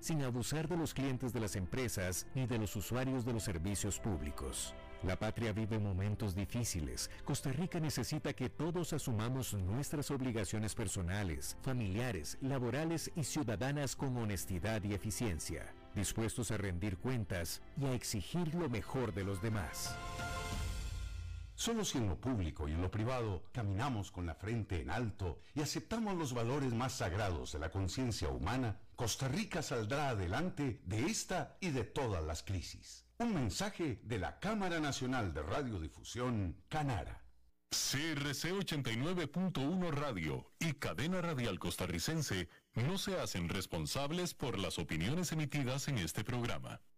sin abusar de los clientes de las empresas ni de los usuarios de los servicios públicos. La patria vive momentos difíciles. Costa Rica necesita que todos asumamos nuestras obligaciones personales, familiares, laborales y ciudadanas con honestidad y eficiencia, dispuestos a rendir cuentas y a exigir lo mejor de los demás. Solo si en lo público y en lo privado caminamos con la frente en alto y aceptamos los valores más sagrados de la conciencia humana, Costa Rica saldrá adelante de esta y de todas las crisis. Un mensaje de la Cámara Nacional de Radiodifusión, Canara. CRC 89.1 Radio y Cadena Radial Costarricense no se hacen responsables por las opiniones emitidas en este programa.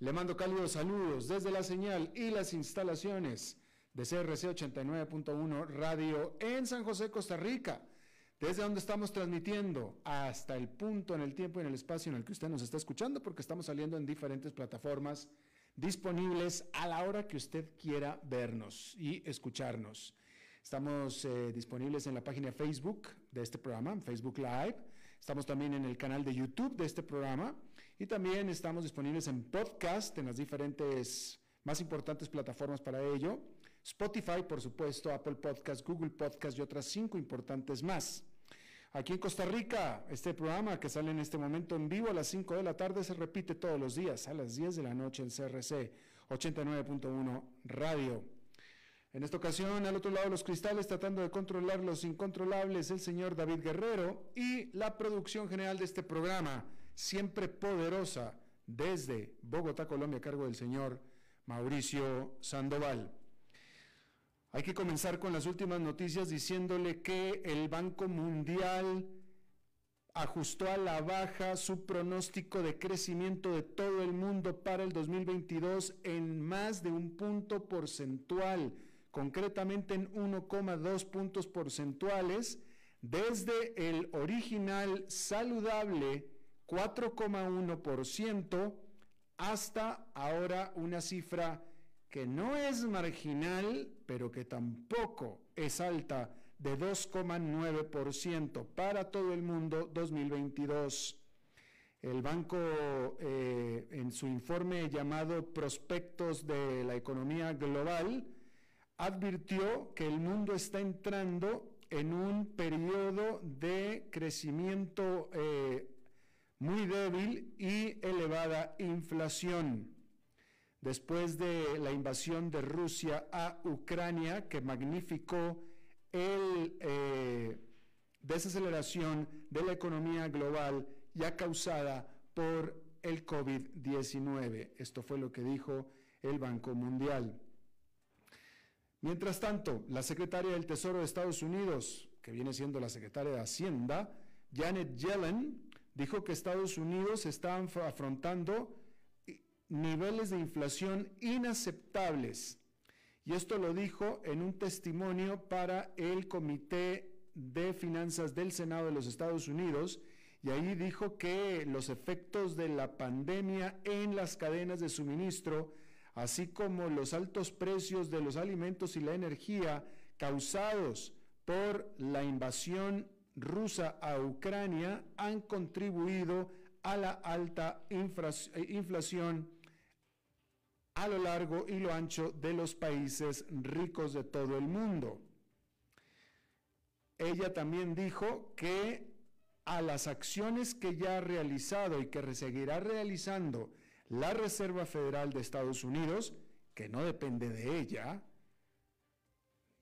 Le mando cálidos saludos desde la señal y las instalaciones de CRC 89.1 Radio en San José, Costa Rica. Desde donde estamos transmitiendo hasta el punto en el tiempo y en el espacio en el que usted nos está escuchando, porque estamos saliendo en diferentes plataformas disponibles a la hora que usted quiera vernos y escucharnos. Estamos eh, disponibles en la página Facebook de este programa, Facebook Live. Estamos también en el canal de YouTube de este programa y también estamos disponibles en podcast en las diferentes más importantes plataformas para ello. Spotify, por supuesto, Apple Podcast, Google Podcast y otras cinco importantes más. Aquí en Costa Rica, este programa que sale en este momento en vivo a las 5 de la tarde se repite todos los días a las 10 de la noche en CRC 89.1 Radio. En esta ocasión, al otro lado de los cristales, tratando de controlar los incontrolables, el señor David Guerrero y la producción general de este programa, siempre poderosa, desde Bogotá, Colombia, a cargo del señor Mauricio Sandoval. Hay que comenzar con las últimas noticias diciéndole que el Banco Mundial ajustó a la baja su pronóstico de crecimiento de todo el mundo para el 2022 en más de un punto porcentual, concretamente en 1,2 puntos porcentuales, desde el original saludable 4,1% hasta ahora una cifra que no es marginal, pero que tampoco es alta, de 2,9% para todo el mundo 2022. El banco, eh, en su informe llamado Prospectos de la Economía Global, advirtió que el mundo está entrando en un periodo de crecimiento eh, muy débil y elevada inflación después de la invasión de Rusia a Ucrania, que magnificó el eh, desaceleración de la economía global ya causada por el COVID-19. Esto fue lo que dijo el Banco Mundial. Mientras tanto, la secretaria del Tesoro de Estados Unidos, que viene siendo la secretaria de Hacienda, Janet Yellen, dijo que Estados Unidos está afrontando niveles de inflación inaceptables. Y esto lo dijo en un testimonio para el Comité de Finanzas del Senado de los Estados Unidos. Y ahí dijo que los efectos de la pandemia en las cadenas de suministro, así como los altos precios de los alimentos y la energía causados por la invasión rusa a Ucrania, han contribuido a la alta inflación a lo largo y lo ancho de los países ricos de todo el mundo. Ella también dijo que a las acciones que ya ha realizado y que seguirá realizando la Reserva Federal de Estados Unidos, que no depende de ella,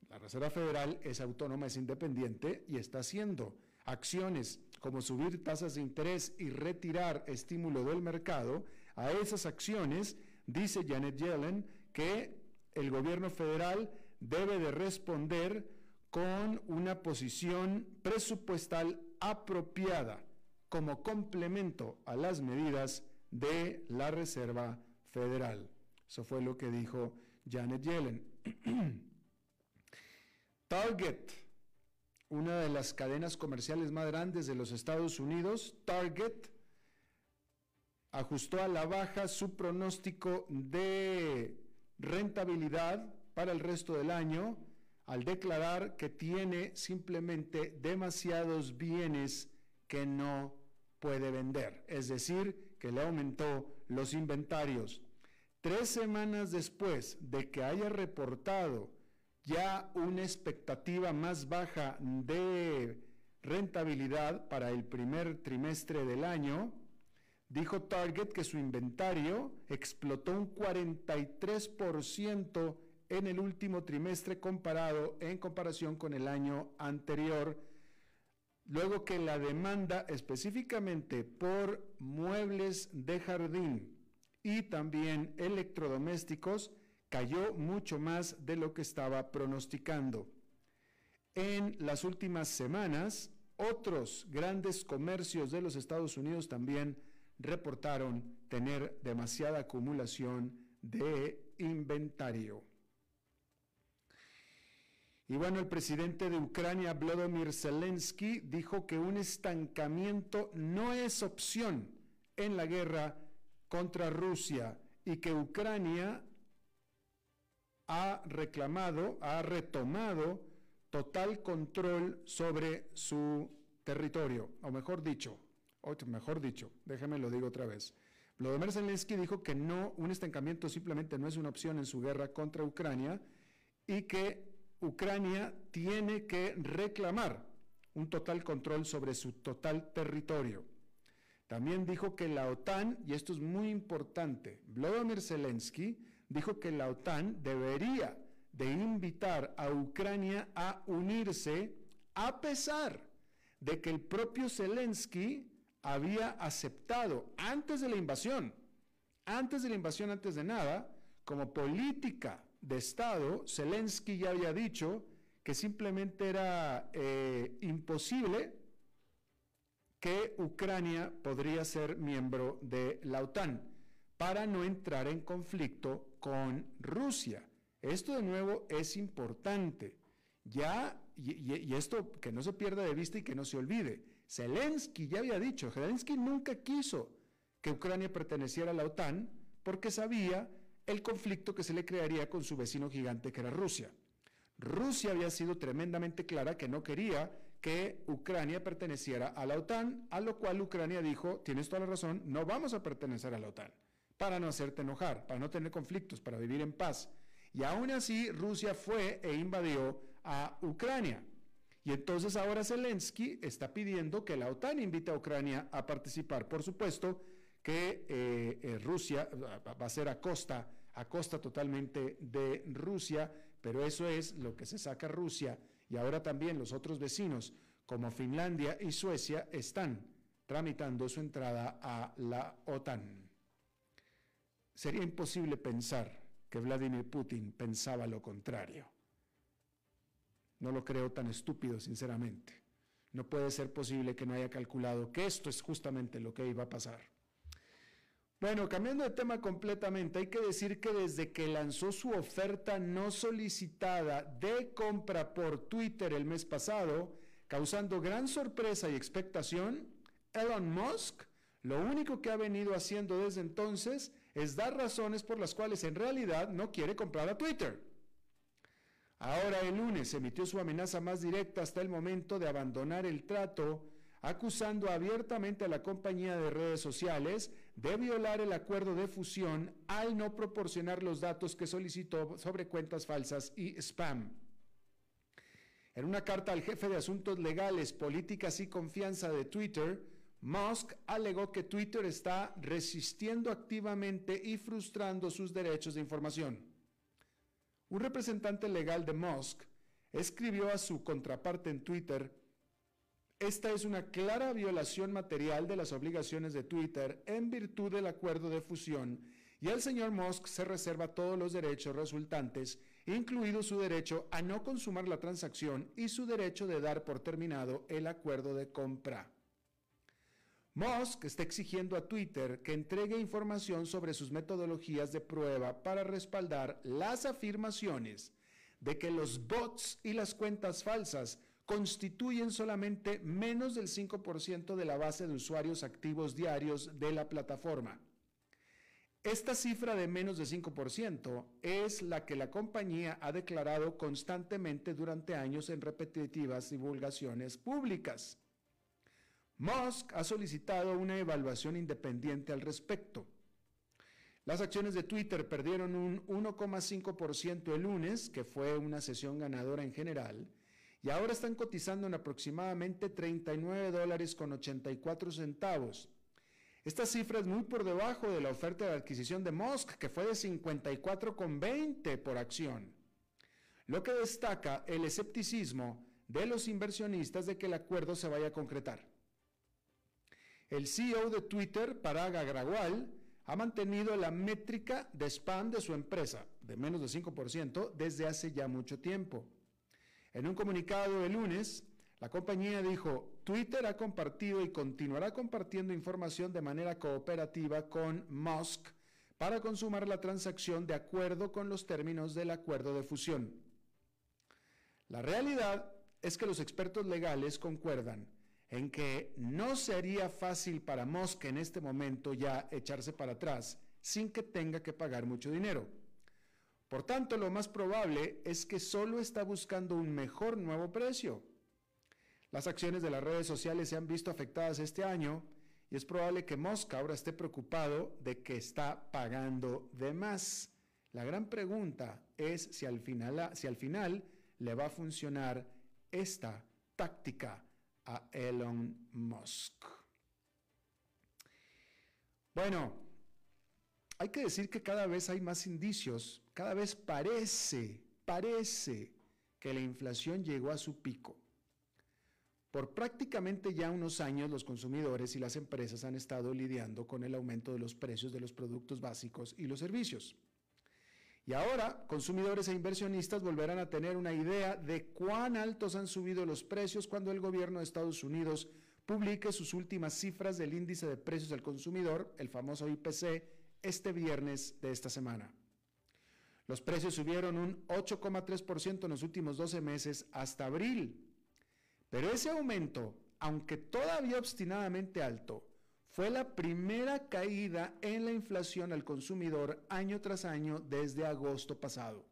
la Reserva Federal es autónoma, es independiente y está haciendo acciones como subir tasas de interés y retirar estímulo del mercado, a esas acciones, dice Janet Yellen, que el gobierno federal debe de responder con una posición presupuestal apropiada como complemento a las medidas de la Reserva Federal. Eso fue lo que dijo Janet Yellen. Target, una de las cadenas comerciales más grandes de los Estados Unidos, Target, ajustó a la baja su pronóstico de rentabilidad para el resto del año al declarar que tiene simplemente demasiados bienes que no puede vender, es decir, que le aumentó los inventarios. Tres semanas después de que haya reportado ya una expectativa más baja de rentabilidad para el primer trimestre del año, dijo Target que su inventario explotó un 43% en el último trimestre comparado en comparación con el año anterior, luego que la demanda específicamente por muebles de jardín y también electrodomésticos cayó mucho más de lo que estaba pronosticando. En las últimas semanas, otros grandes comercios de los Estados Unidos también reportaron tener demasiada acumulación de inventario. Y bueno, el presidente de Ucrania, Vladimir Zelensky, dijo que un estancamiento no es opción en la guerra contra Rusia y que Ucrania ha reclamado, ha retomado total control sobre su territorio, o mejor dicho, o mejor dicho, déjeme lo digo otra vez. Vladimir Zelensky dijo que no, un estancamiento simplemente no es una opción en su guerra contra Ucrania y que Ucrania tiene que reclamar un total control sobre su total territorio. También dijo que la OTAN, y esto es muy importante, Vladimir Zelensky dijo que la OTAN debería de invitar a Ucrania a unirse a pesar de que el propio Zelensky había aceptado antes de la invasión, antes de la invasión, antes de nada, como política de Estado, Zelensky ya había dicho que simplemente era eh, imposible que Ucrania podría ser miembro de la OTAN para no entrar en conflicto con Rusia. Esto de nuevo es importante. Ya, y, esto que no se pierda de vista y que no se olvide, Zelensky ya había dicho, Zelensky nunca quiso que Ucrania perteneciera a la OTAN porque sabía el conflicto que se le crearía con su vecino gigante que era Rusia. Rusia había sido tremendamente clara que no quería que Ucrania perteneciera a la OTAN, a lo cual Ucrania dijo, tienes toda la razón, no vamos a pertenecer a la OTAN, para no hacerte enojar, para no tener conflictos, para vivir en paz. Y aún así Rusia fue e invadió a Ucrania. Y entonces ahora Zelensky está pidiendo que la OTAN invite a Ucrania a participar. Por supuesto que eh, eh, Rusia va a ser a costa, a costa totalmente de Rusia, pero eso es lo que se saca Rusia y ahora también los otros vecinos como Finlandia y Suecia están tramitando su entrada a la OTAN. Sería imposible pensar que Vladimir Putin pensaba lo contrario. No lo creo tan estúpido, sinceramente. No puede ser posible que no haya calculado que esto es justamente lo que iba a pasar. Bueno, cambiando de tema completamente, hay que decir que desde que lanzó su oferta no solicitada de compra por Twitter el mes pasado, causando gran sorpresa y expectación, Elon Musk lo único que ha venido haciendo desde entonces es dar razones por las cuales en realidad no quiere comprar a Twitter. Ahora el lunes emitió su amenaza más directa hasta el momento de abandonar el trato acusando abiertamente a la compañía de redes sociales de violar el acuerdo de fusión al no proporcionar los datos que solicitó sobre cuentas falsas y spam. En una carta al jefe de asuntos legales, políticas y confianza de Twitter, Musk alegó que Twitter está resistiendo activamente y frustrando sus derechos de información. Un representante legal de Musk escribió a su contraparte en Twitter, Esta es una clara violación material de las obligaciones de Twitter en virtud del acuerdo de fusión y el señor Musk se reserva todos los derechos resultantes, incluido su derecho a no consumar la transacción y su derecho de dar por terminado el acuerdo de compra. Musk está exigiendo a Twitter que entregue información sobre sus metodologías de prueba para respaldar las afirmaciones de que los bots y las cuentas falsas constituyen solamente menos del 5% de la base de usuarios activos diarios de la plataforma. Esta cifra de menos de 5% es la que la compañía ha declarado constantemente durante años en repetitivas divulgaciones públicas. Musk ha solicitado una evaluación independiente al respecto. Las acciones de Twitter perdieron un 1,5% el lunes, que fue una sesión ganadora en general, y ahora están cotizando en aproximadamente 39 dólares con 84 centavos. Esta cifra es muy por debajo de la oferta de adquisición de Musk, que fue de 54,20 por acción, lo que destaca el escepticismo de los inversionistas de que el acuerdo se vaya a concretar. El CEO de Twitter, Parag Agrawal, ha mantenido la métrica de spam de su empresa, de menos de 5%, desde hace ya mucho tiempo. En un comunicado de lunes, la compañía dijo, Twitter ha compartido y continuará compartiendo información de manera cooperativa con Musk para consumar la transacción de acuerdo con los términos del acuerdo de fusión. La realidad es que los expertos legales concuerdan en que no sería fácil para Musk en este momento ya echarse para atrás sin que tenga que pagar mucho dinero. Por tanto, lo más probable es que solo está buscando un mejor nuevo precio. Las acciones de las redes sociales se han visto afectadas este año y es probable que Musk ahora esté preocupado de que está pagando de más. La gran pregunta es si al final, si al final le va a funcionar esta táctica a Elon Musk. Bueno, hay que decir que cada vez hay más indicios cada vez parece, parece que la inflación llegó a su pico. Por prácticamente ya unos años los consumidores y las empresas han estado lidiando con el aumento de los precios de los productos básicos y los servicios. Y ahora consumidores e inversionistas volverán a tener una idea de cuán altos han subido los precios cuando el gobierno de Estados Unidos publique sus últimas cifras del índice de precios del consumidor, el famoso IPC, este viernes de esta semana. Los precios subieron un 8,3% en los últimos 12 meses hasta abril. Pero ese aumento, aunque todavía obstinadamente alto, fue la primera caída en la inflación al consumidor año tras año desde agosto pasado.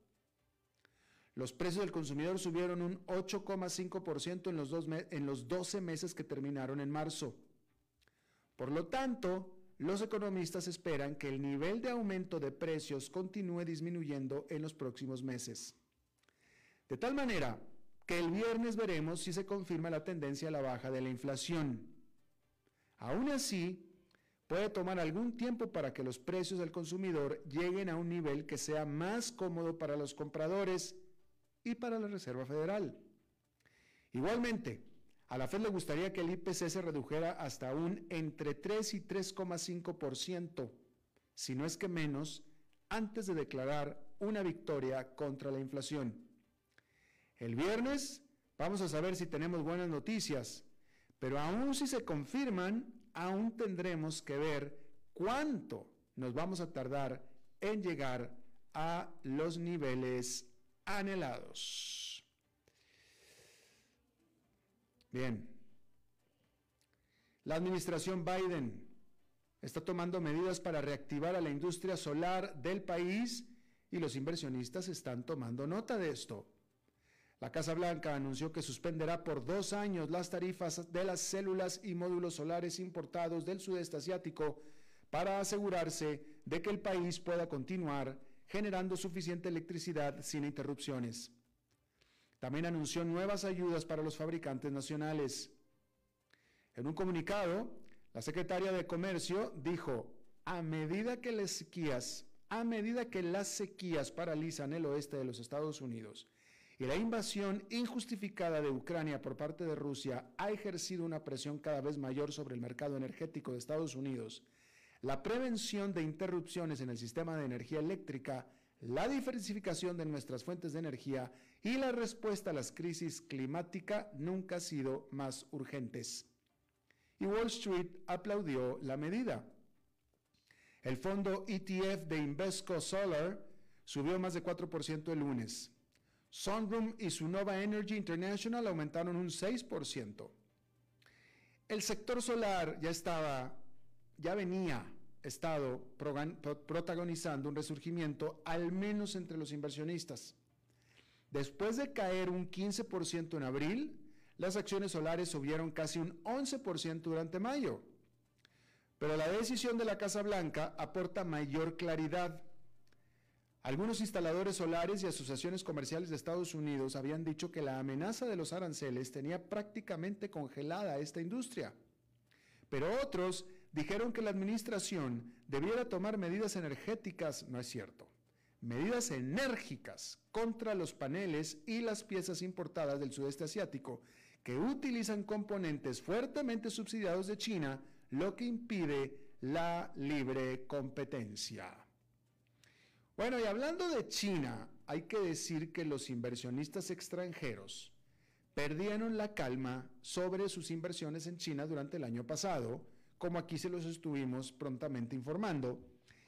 Los precios del consumidor subieron un 8,5% en, los en los 12 meses que terminaron en marzo. Por lo tanto, los economistas esperan que el nivel de aumento de precios continúe disminuyendo en los próximos meses. De tal manera que el viernes veremos si se confirma la tendencia a la baja de la inflación. Aún así, puede tomar algún tiempo para que los precios del consumidor lleguen a un nivel que sea más cómodo para los compradores y para la Reserva Federal. Igualmente, a la Fed le gustaría que el IPC se redujera hasta un entre 3 y 3,5%, si no es que menos, antes de declarar una victoria contra la inflación. El viernes vamos a saber si tenemos buenas noticias, pero aún si se confirman, aún tendremos que ver cuánto nos vamos a tardar en llegar a los niveles anhelados. Bien. La administración Biden está tomando medidas para reactivar a la industria solar del país y los inversionistas están tomando nota de esto. La Casa Blanca anunció que suspenderá por dos años las tarifas de las células y módulos solares importados del sudeste asiático para asegurarse de que el país pueda continuar generando suficiente electricidad sin interrupciones. También anunció nuevas ayudas para los fabricantes nacionales. En un comunicado, la secretaria de Comercio dijo, a medida que las sequías, a medida que las sequías paralizan el oeste de los Estados Unidos y la invasión injustificada de Ucrania por parte de Rusia ha ejercido una presión cada vez mayor sobre el mercado energético de Estados Unidos, la prevención de interrupciones en el sistema de energía eléctrica, la diversificación de nuestras fuentes de energía y la respuesta a las crisis climática nunca han sido más urgentes. Y Wall Street aplaudió la medida. El fondo ETF de Invesco Solar subió más de 4% el lunes. Sunroom y Sunova Energy International aumentaron un 6%. El sector solar ya estaba, ya venía estado protagonizando un resurgimiento, al menos entre los inversionistas. Después de caer un 15% en abril, las acciones solares subieron casi un 11% durante mayo. Pero la decisión de la Casa Blanca aporta mayor claridad algunos instaladores solares y asociaciones comerciales de Estados Unidos habían dicho que la amenaza de los aranceles tenía prácticamente congelada esta industria. Pero otros dijeron que la administración debiera tomar medidas energéticas, no es cierto, medidas enérgicas contra los paneles y las piezas importadas del sudeste asiático que utilizan componentes fuertemente subsidiados de China, lo que impide la libre competencia. Bueno, y hablando de China, hay que decir que los inversionistas extranjeros perdieron la calma sobre sus inversiones en China durante el año pasado, como aquí se los estuvimos prontamente informando,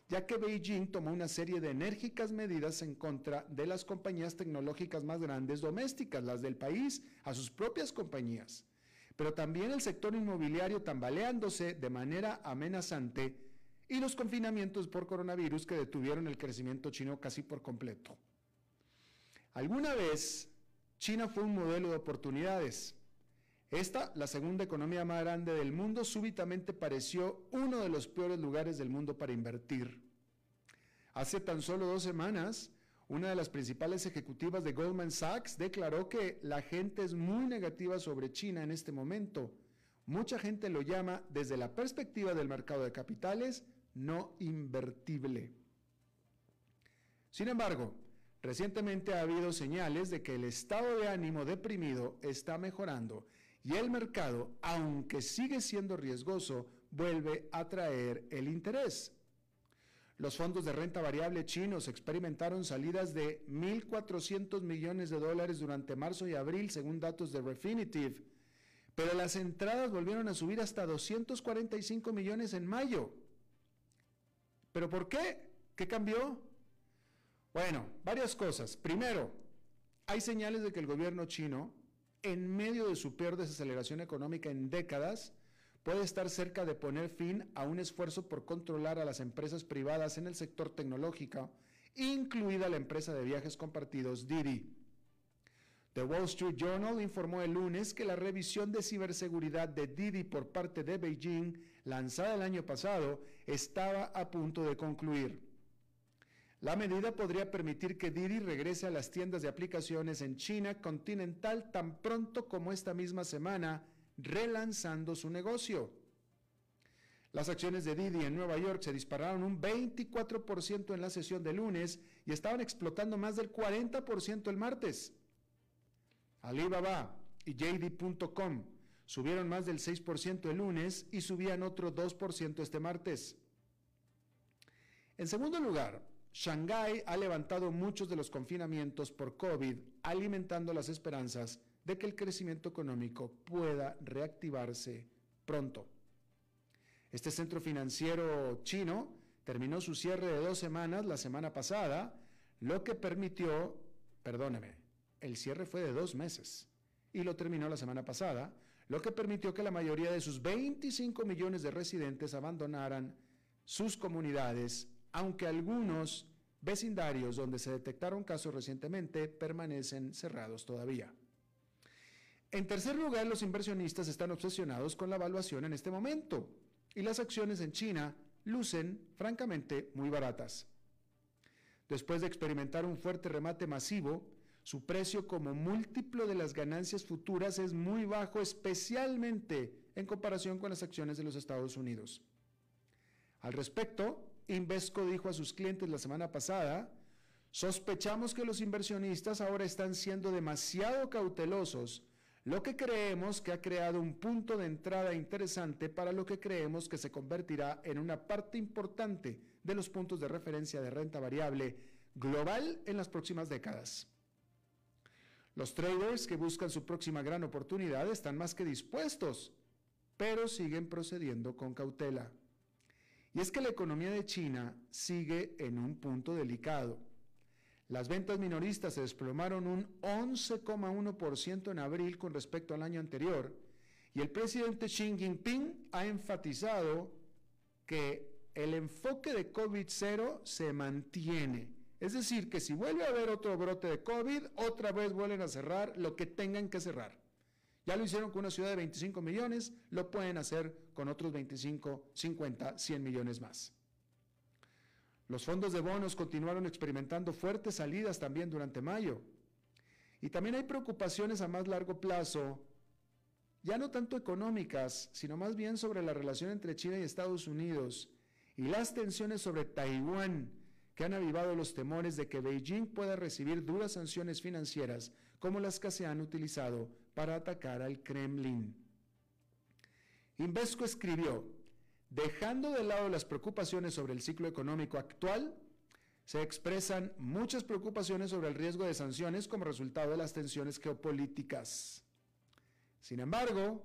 ya que Beijing tomó una serie de enérgicas medidas en contra de las compañías tecnológicas más grandes domésticas, las del país, a sus propias compañías, pero también el sector inmobiliario tambaleándose de manera amenazante y los confinamientos por coronavirus que detuvieron el crecimiento chino casi por completo. Alguna vez China fue un modelo de oportunidades. Esta, la segunda economía más grande del mundo, súbitamente pareció uno de los peores lugares del mundo para invertir. Hace tan solo dos semanas, una de las principales ejecutivas de Goldman Sachs declaró que la gente es muy negativa sobre China en este momento. Mucha gente lo llama, desde la perspectiva del mercado de capitales, no invertible. Sin embargo, recientemente ha habido señales de que el estado de ánimo deprimido está mejorando y el mercado, aunque sigue siendo riesgoso, vuelve a traer el interés. Los fondos de renta variable chinos experimentaron salidas de 1.400 millones de dólares durante marzo y abril, según datos de Refinitiv, pero las entradas volvieron a subir hasta 245 millones en mayo. ¿Pero por qué? ¿Qué cambió? Bueno, varias cosas. Primero, hay señales de que el gobierno chino, en medio de su peor desaceleración económica en décadas, puede estar cerca de poner fin a un esfuerzo por controlar a las empresas privadas en el sector tecnológico, incluida la empresa de viajes compartidos Didi. The Wall Street Journal informó el lunes que la revisión de ciberseguridad de Didi por parte de Beijing, lanzada el año pasado, estaba a punto de concluir. La medida podría permitir que Didi regrese a las tiendas de aplicaciones en China continental tan pronto como esta misma semana, relanzando su negocio. Las acciones de Didi en Nueva York se dispararon un 24% en la sesión de lunes y estaban explotando más del 40% el martes. Alibaba y JD.com subieron más del 6% el lunes y subían otro 2% este martes. En segundo lugar, Shanghái ha levantado muchos de los confinamientos por COVID, alimentando las esperanzas de que el crecimiento económico pueda reactivarse pronto. Este centro financiero chino terminó su cierre de dos semanas la semana pasada, lo que permitió, perdóneme, el cierre fue de dos meses y lo terminó la semana pasada, lo que permitió que la mayoría de sus 25 millones de residentes abandonaran sus comunidades, aunque algunos vecindarios donde se detectaron casos recientemente permanecen cerrados todavía. En tercer lugar, los inversionistas están obsesionados con la evaluación en este momento y las acciones en China lucen, francamente, muy baratas. Después de experimentar un fuerte remate masivo, su precio como múltiplo de las ganancias futuras es muy bajo, especialmente en comparación con las acciones de los Estados Unidos. Al respecto, Invesco dijo a sus clientes la semana pasada, Sospechamos que los inversionistas ahora están siendo demasiado cautelosos, lo que creemos que ha creado un punto de entrada interesante para lo que creemos que se convertirá en una parte importante de los puntos de referencia de renta variable global en las próximas décadas. Los traders que buscan su próxima gran oportunidad están más que dispuestos, pero siguen procediendo con cautela. Y es que la economía de China sigue en un punto delicado. Las ventas minoristas se desplomaron un 11,1% en abril con respecto al año anterior y el presidente Xi Jinping ha enfatizado que el enfoque de COVID-0 se mantiene es decir, que si vuelve a haber otro brote de COVID, otra vez vuelven a cerrar lo que tengan que cerrar. Ya lo hicieron con una ciudad de 25 millones, lo pueden hacer con otros 25, 50, 100 millones más. Los fondos de bonos continuaron experimentando fuertes salidas también durante mayo. Y también hay preocupaciones a más largo plazo, ya no tanto económicas, sino más bien sobre la relación entre China y Estados Unidos y las tensiones sobre Taiwán que han avivado los temores de que Beijing pueda recibir duras sanciones financieras como las que se han utilizado para atacar al Kremlin. Invesco escribió, dejando de lado las preocupaciones sobre el ciclo económico actual, se expresan muchas preocupaciones sobre el riesgo de sanciones como resultado de las tensiones geopolíticas. Sin embargo,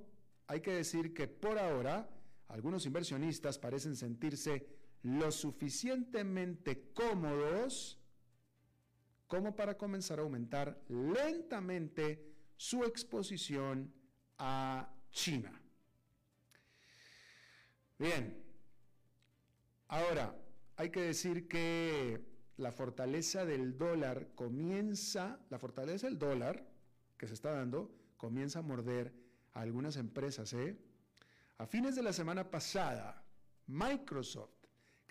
hay que decir que por ahora algunos inversionistas parecen sentirse lo suficientemente cómodos como para comenzar a aumentar lentamente su exposición a China. Bien, ahora hay que decir que la fortaleza del dólar comienza, la fortaleza del dólar que se está dando, comienza a morder a algunas empresas. ¿eh? A fines de la semana pasada, Microsoft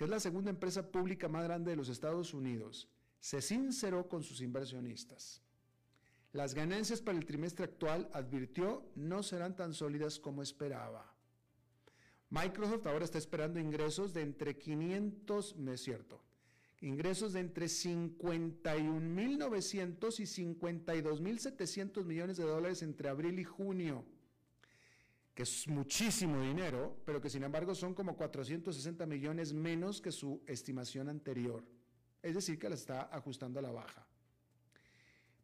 que es la segunda empresa pública más grande de los Estados Unidos, se sinceró con sus inversionistas. Las ganancias para el trimestre actual, advirtió, no serán tan sólidas como esperaba. Microsoft ahora está esperando ingresos de entre 500, no es cierto, ingresos de entre 51.900 y 52.700 millones de dólares entre abril y junio que es muchísimo dinero, pero que sin embargo son como 460 millones menos que su estimación anterior. Es decir, que la está ajustando a la baja.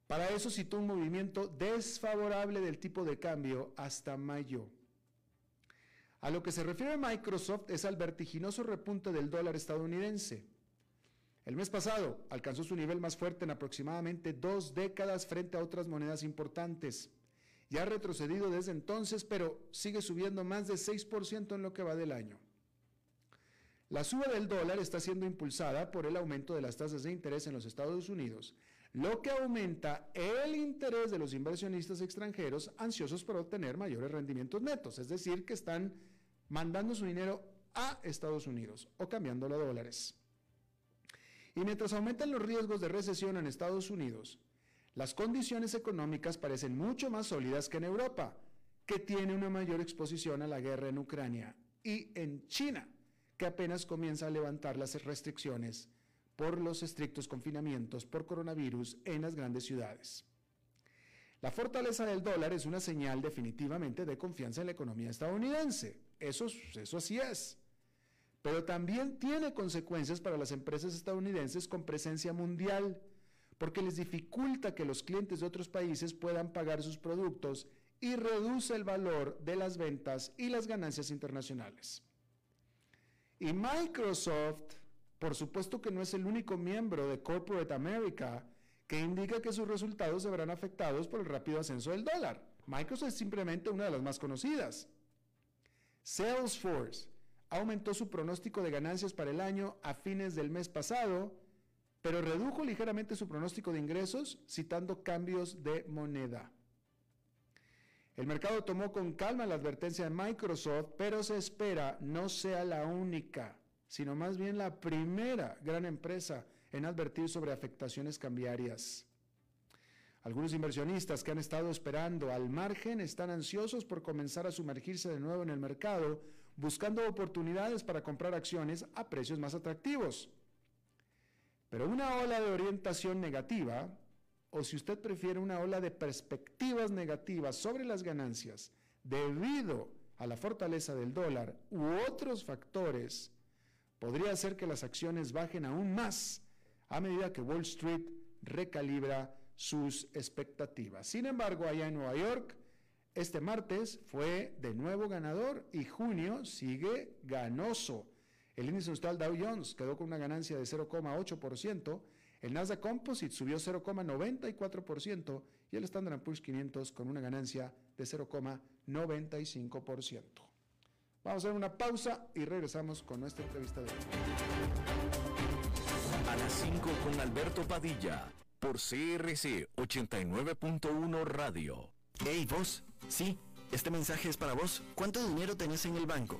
Para eso citó un movimiento desfavorable del tipo de cambio hasta mayo. A lo que se refiere Microsoft es al vertiginoso repunte del dólar estadounidense. El mes pasado alcanzó su nivel más fuerte en aproximadamente dos décadas frente a otras monedas importantes. Ya ha retrocedido desde entonces, pero sigue subiendo más de 6% en lo que va del año. La suba del dólar está siendo impulsada por el aumento de las tasas de interés en los Estados Unidos, lo que aumenta el interés de los inversionistas extranjeros ansiosos por obtener mayores rendimientos netos, es decir, que están mandando su dinero a Estados Unidos o cambiándolo a dólares. Y mientras aumentan los riesgos de recesión en Estados Unidos, las condiciones económicas parecen mucho más sólidas que en Europa, que tiene una mayor exposición a la guerra en Ucrania, y en China, que apenas comienza a levantar las restricciones por los estrictos confinamientos por coronavirus en las grandes ciudades. La fortaleza del dólar es una señal definitivamente de confianza en la economía estadounidense. Eso, eso así es. Pero también tiene consecuencias para las empresas estadounidenses con presencia mundial porque les dificulta que los clientes de otros países puedan pagar sus productos y reduce el valor de las ventas y las ganancias internacionales. Y Microsoft, por supuesto que no es el único miembro de Corporate America que indica que sus resultados se verán afectados por el rápido ascenso del dólar. Microsoft es simplemente una de las más conocidas. Salesforce aumentó su pronóstico de ganancias para el año a fines del mes pasado pero redujo ligeramente su pronóstico de ingresos citando cambios de moneda. El mercado tomó con calma la advertencia de Microsoft, pero se espera no sea la única, sino más bien la primera gran empresa en advertir sobre afectaciones cambiarias. Algunos inversionistas que han estado esperando al margen están ansiosos por comenzar a sumergirse de nuevo en el mercado, buscando oportunidades para comprar acciones a precios más atractivos. Pero una ola de orientación negativa, o si usted prefiere una ola de perspectivas negativas sobre las ganancias debido a la fortaleza del dólar u otros factores, podría hacer que las acciones bajen aún más a medida que Wall Street recalibra sus expectativas. Sin embargo, allá en Nueva York, este martes fue de nuevo ganador y junio sigue ganoso. El índice industrial Dow Jones quedó con una ganancia de 0,8%, el Nasdaq Composite subió 0,94% y el Standard Poor's 500 con una ganancia de 0,95%. Vamos a hacer una pausa y regresamos con nuestra entrevista de hoy. A las 5 con Alberto Padilla por CRC 89.1 Radio. Hey, vos. Sí, este mensaje es para vos. ¿Cuánto dinero tenés en el banco?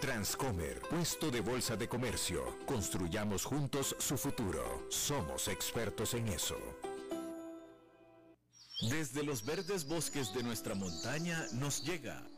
Transcomer, puesto de bolsa de comercio. Construyamos juntos su futuro. Somos expertos en eso. Desde los verdes bosques de nuestra montaña nos llega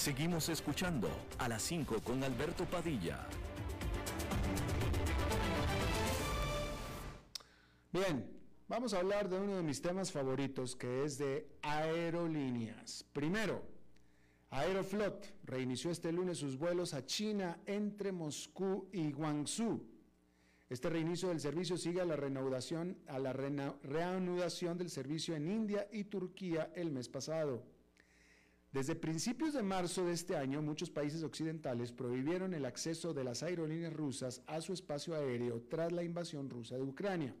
Seguimos escuchando a las 5 con Alberto Padilla. Bien, vamos a hablar de uno de mis temas favoritos que es de aerolíneas. Primero, Aeroflot reinició este lunes sus vuelos a China entre Moscú y Guangzhou. Este reinicio del servicio sigue a la, reanudación, a la reanudación del servicio en India y Turquía el mes pasado. Desde principios de marzo de este año, muchos países occidentales prohibieron el acceso de las aerolíneas rusas a su espacio aéreo tras la invasión rusa de Ucrania.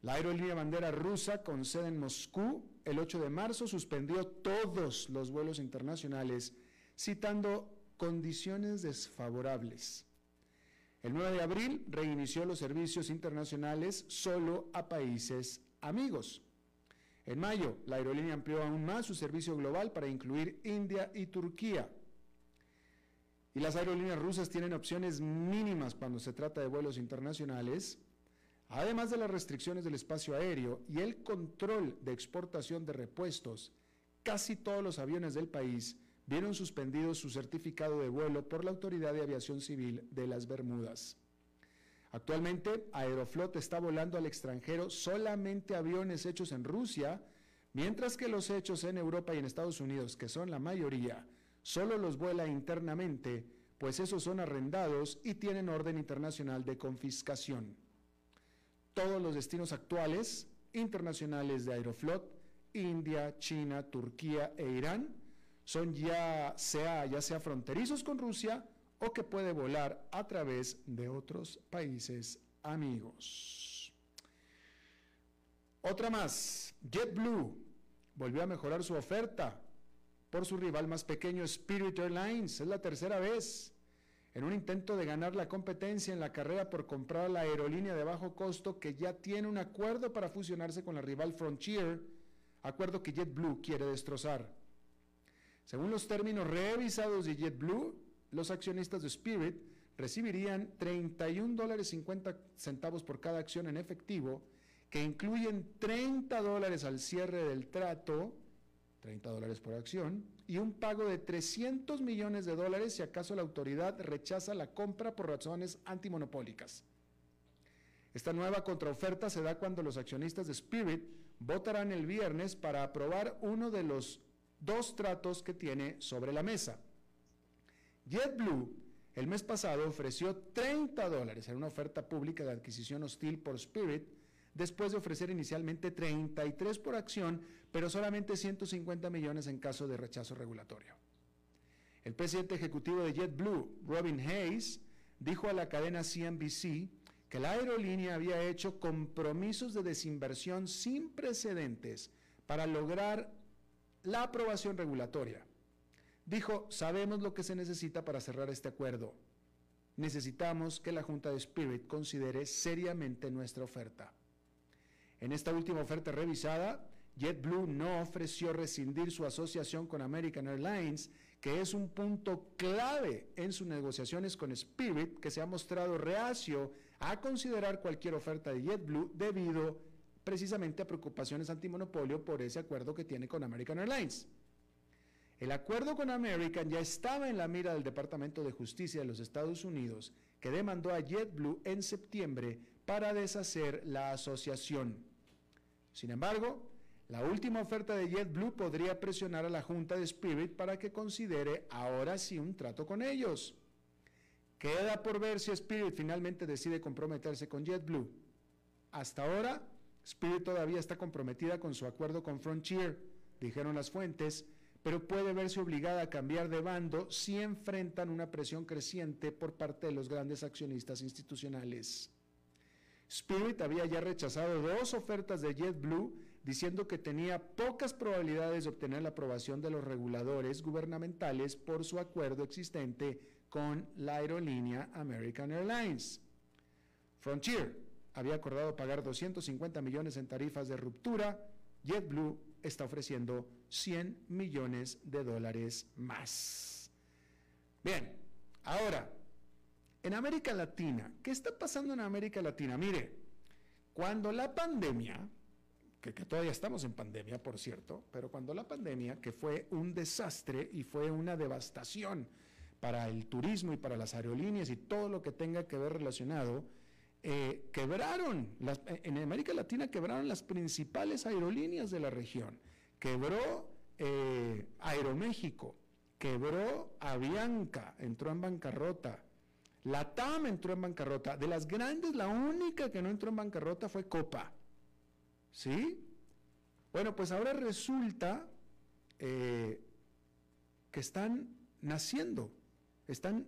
La aerolínea bandera rusa, con sede en Moscú, el 8 de marzo suspendió todos los vuelos internacionales, citando condiciones desfavorables. El 9 de abril reinició los servicios internacionales solo a países amigos. En mayo, la aerolínea amplió aún más su servicio global para incluir India y Turquía. Y las aerolíneas rusas tienen opciones mínimas cuando se trata de vuelos internacionales, además de las restricciones del espacio aéreo y el control de exportación de repuestos. Casi todos los aviones del país vieron suspendido su certificado de vuelo por la Autoridad de Aviación Civil de las Bermudas. Actualmente, Aeroflot está volando al extranjero solamente aviones hechos en Rusia, mientras que los hechos en Europa y en Estados Unidos, que son la mayoría, solo los vuela internamente, pues esos son arrendados y tienen orden internacional de confiscación. Todos los destinos actuales internacionales de Aeroflot, India, China, Turquía e Irán, son ya sea, ya sea fronterizos con Rusia o que puede volar a través de otros países amigos. Otra más, JetBlue volvió a mejorar su oferta por su rival más pequeño Spirit Airlines. Es la tercera vez en un intento de ganar la competencia en la carrera por comprar la aerolínea de bajo costo que ya tiene un acuerdo para fusionarse con la rival Frontier, acuerdo que JetBlue quiere destrozar. Según los términos revisados de JetBlue, los accionistas de Spirit recibirían 31 dólares 50 centavos por cada acción en efectivo, que incluyen 30 dólares al cierre del trato, 30 dólares por acción, y un pago de 300 millones de dólares si acaso la autoridad rechaza la compra por razones antimonopólicas. Esta nueva contraoferta se da cuando los accionistas de Spirit votarán el viernes para aprobar uno de los dos tratos que tiene sobre la mesa JetBlue el mes pasado ofreció 30 dólares en una oferta pública de adquisición hostil por Spirit, después de ofrecer inicialmente 33 por acción, pero solamente 150 millones en caso de rechazo regulatorio. El presidente ejecutivo de JetBlue, Robin Hayes, dijo a la cadena CNBC que la aerolínea había hecho compromisos de desinversión sin precedentes para lograr la aprobación regulatoria. Dijo, sabemos lo que se necesita para cerrar este acuerdo. Necesitamos que la Junta de Spirit considere seriamente nuestra oferta. En esta última oferta revisada, JetBlue no ofreció rescindir su asociación con American Airlines, que es un punto clave en sus negociaciones con Spirit, que se ha mostrado reacio a considerar cualquier oferta de JetBlue debido precisamente a preocupaciones antimonopolio por ese acuerdo que tiene con American Airlines. El acuerdo con American ya estaba en la mira del Departamento de Justicia de los Estados Unidos, que demandó a JetBlue en septiembre para deshacer la asociación. Sin embargo, la última oferta de JetBlue podría presionar a la Junta de Spirit para que considere ahora sí un trato con ellos. Queda por ver si Spirit finalmente decide comprometerse con JetBlue. Hasta ahora, Spirit todavía está comprometida con su acuerdo con Frontier, dijeron las fuentes, pero puede verse obligada a cambiar de bando si enfrentan una presión creciente por parte de los grandes accionistas institucionales. Spirit había ya rechazado dos ofertas de JetBlue diciendo que tenía pocas probabilidades de obtener la aprobación de los reguladores gubernamentales por su acuerdo existente con la aerolínea American Airlines. Frontier había acordado pagar 250 millones en tarifas de ruptura, JetBlue está ofreciendo 100 millones de dólares más. Bien, ahora, en América Latina, ¿qué está pasando en América Latina? Mire, cuando la pandemia, que, que, todavía estamos en pandemia, por cierto, pero cuando la pandemia, que fue un desastre y fue una devastación para el turismo y para las aerolíneas y todo lo que tenga que ver relacionado, eh, quebraron, las, en América Latina quebraron las principales aerolíneas de la región. Quebró eh, Aeroméxico, quebró Avianca, entró en bancarrota. La TAM entró en bancarrota. De las grandes, la única que no entró en bancarrota fue Copa. ¿Sí? Bueno, pues ahora resulta eh, que están naciendo, están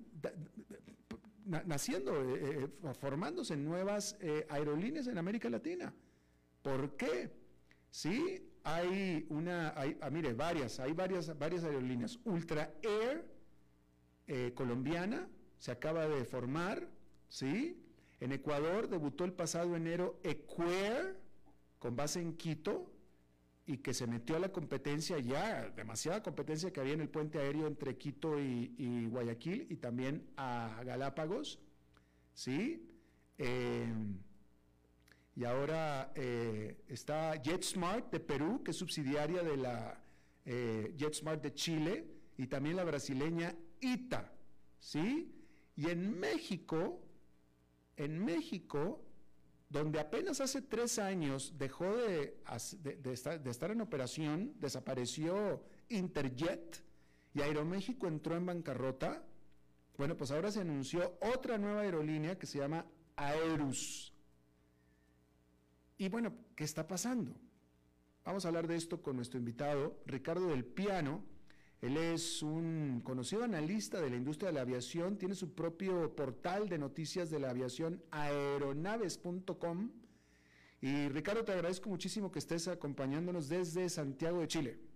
naciendo, eh, eh, formándose nuevas eh, aerolíneas en América Latina. ¿Por qué? Sí, hay una, hay, ah, mire, varias, hay varias, varias aerolíneas. Ultra Air, colombiana, se acaba de formar, ¿sí? En Ecuador debutó el pasado enero Equair, con base en Quito, y que se metió a la competencia ya, demasiada competencia que había en el puente aéreo entre Quito y, Guayaquil y también a Galápagos, ¿sí? Eh, y ahora eh, está JetSmart de Perú, que es subsidiaria de la eh, JetSmart de Chile, y también la brasileña ITA, ¿sí? Y en México, en México donde apenas hace tres años dejó de, estar, en operación, desapareció Interjet y Aeroméxico entró en bancarrota, bueno, pues ahora se anunció otra nueva aerolínea que se llama Aerus. Y bueno, ¿qué está pasando? Vamos a hablar de esto con nuestro invitado, Ricardo del Piano, él es un conocido analista de la industria de la aviación, tiene su propio portal de noticias de la aviación aeronaves.com. Y Ricardo, te agradezco muchísimo que estés acompañándonos desde Santiago de Chile.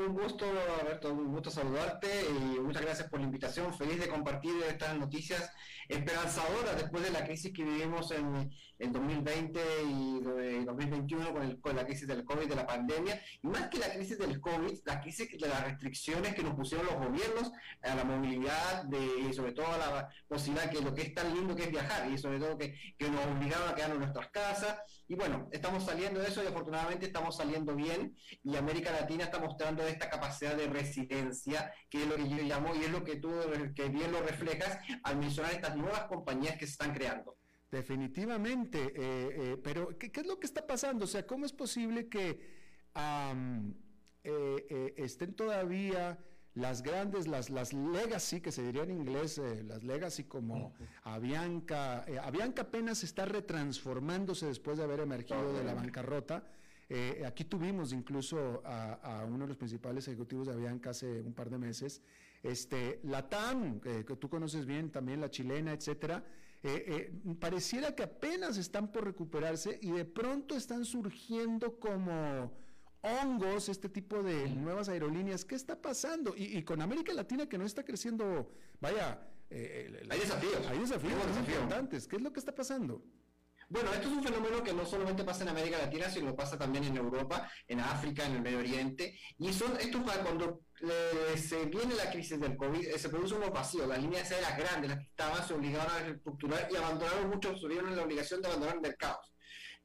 Un gusto, Alberto, un gusto saludarte y muchas gracias por la invitación. Feliz de compartir estas noticias esperanzadoras después de la crisis que vivimos en el 2020 y 2021 con, con la crisis del COVID, de la pandemia. Y más que la crisis del COVID, la crisis de las restricciones que nos pusieron los gobiernos a la movilidad de, y sobre todo a la posibilidad que lo que es tan lindo que es viajar y sobre todo que, que nos obligaron a quedarnos en nuestras casas. Y bueno, estamos saliendo de eso y afortunadamente estamos saliendo bien y América Latina está mostrando esta capacidad de resiliencia, que es lo que yo llamo y es lo que tú que bien lo reflejas al mencionar estas nuevas compañías que se están creando. Definitivamente, eh, eh, pero ¿qué, es lo que está pasando? O sea, ¿cómo es posible que eh, estén todavía las grandes, las, las legacy, que se diría en inglés, eh, las legacy como Avianca, eh, Avianca apenas está retransformándose después de haber emergido de la bancarrota. Eh, aquí tuvimos incluso a, uno de los principales ejecutivos de Avianca hace un par de meses, este, la TAM, que tú conoces bien, también la chilena, etcétera. pareciera que apenas están por recuperarse y de pronto están surgiendo como hongos, este tipo de nuevas aerolíneas. ¿Qué está pasando? Y, con América Latina que no está creciendo, vaya... Eh, hay desafíos. Hay desafíos importantes. ¿Qué es lo que está pasando? Bueno, esto es un fenómeno que no solamente pasa en América Latina, sino pasa también en Europa, en África, en el Medio Oriente. Y son estos cuando se viene la crisis del COVID, eh, se produce un vacío. Las líneas aéreas grandes, las que estaban, se obligaron a reestructurar y abandonaron muchos, tuvieron la obligación de abandonar mercados.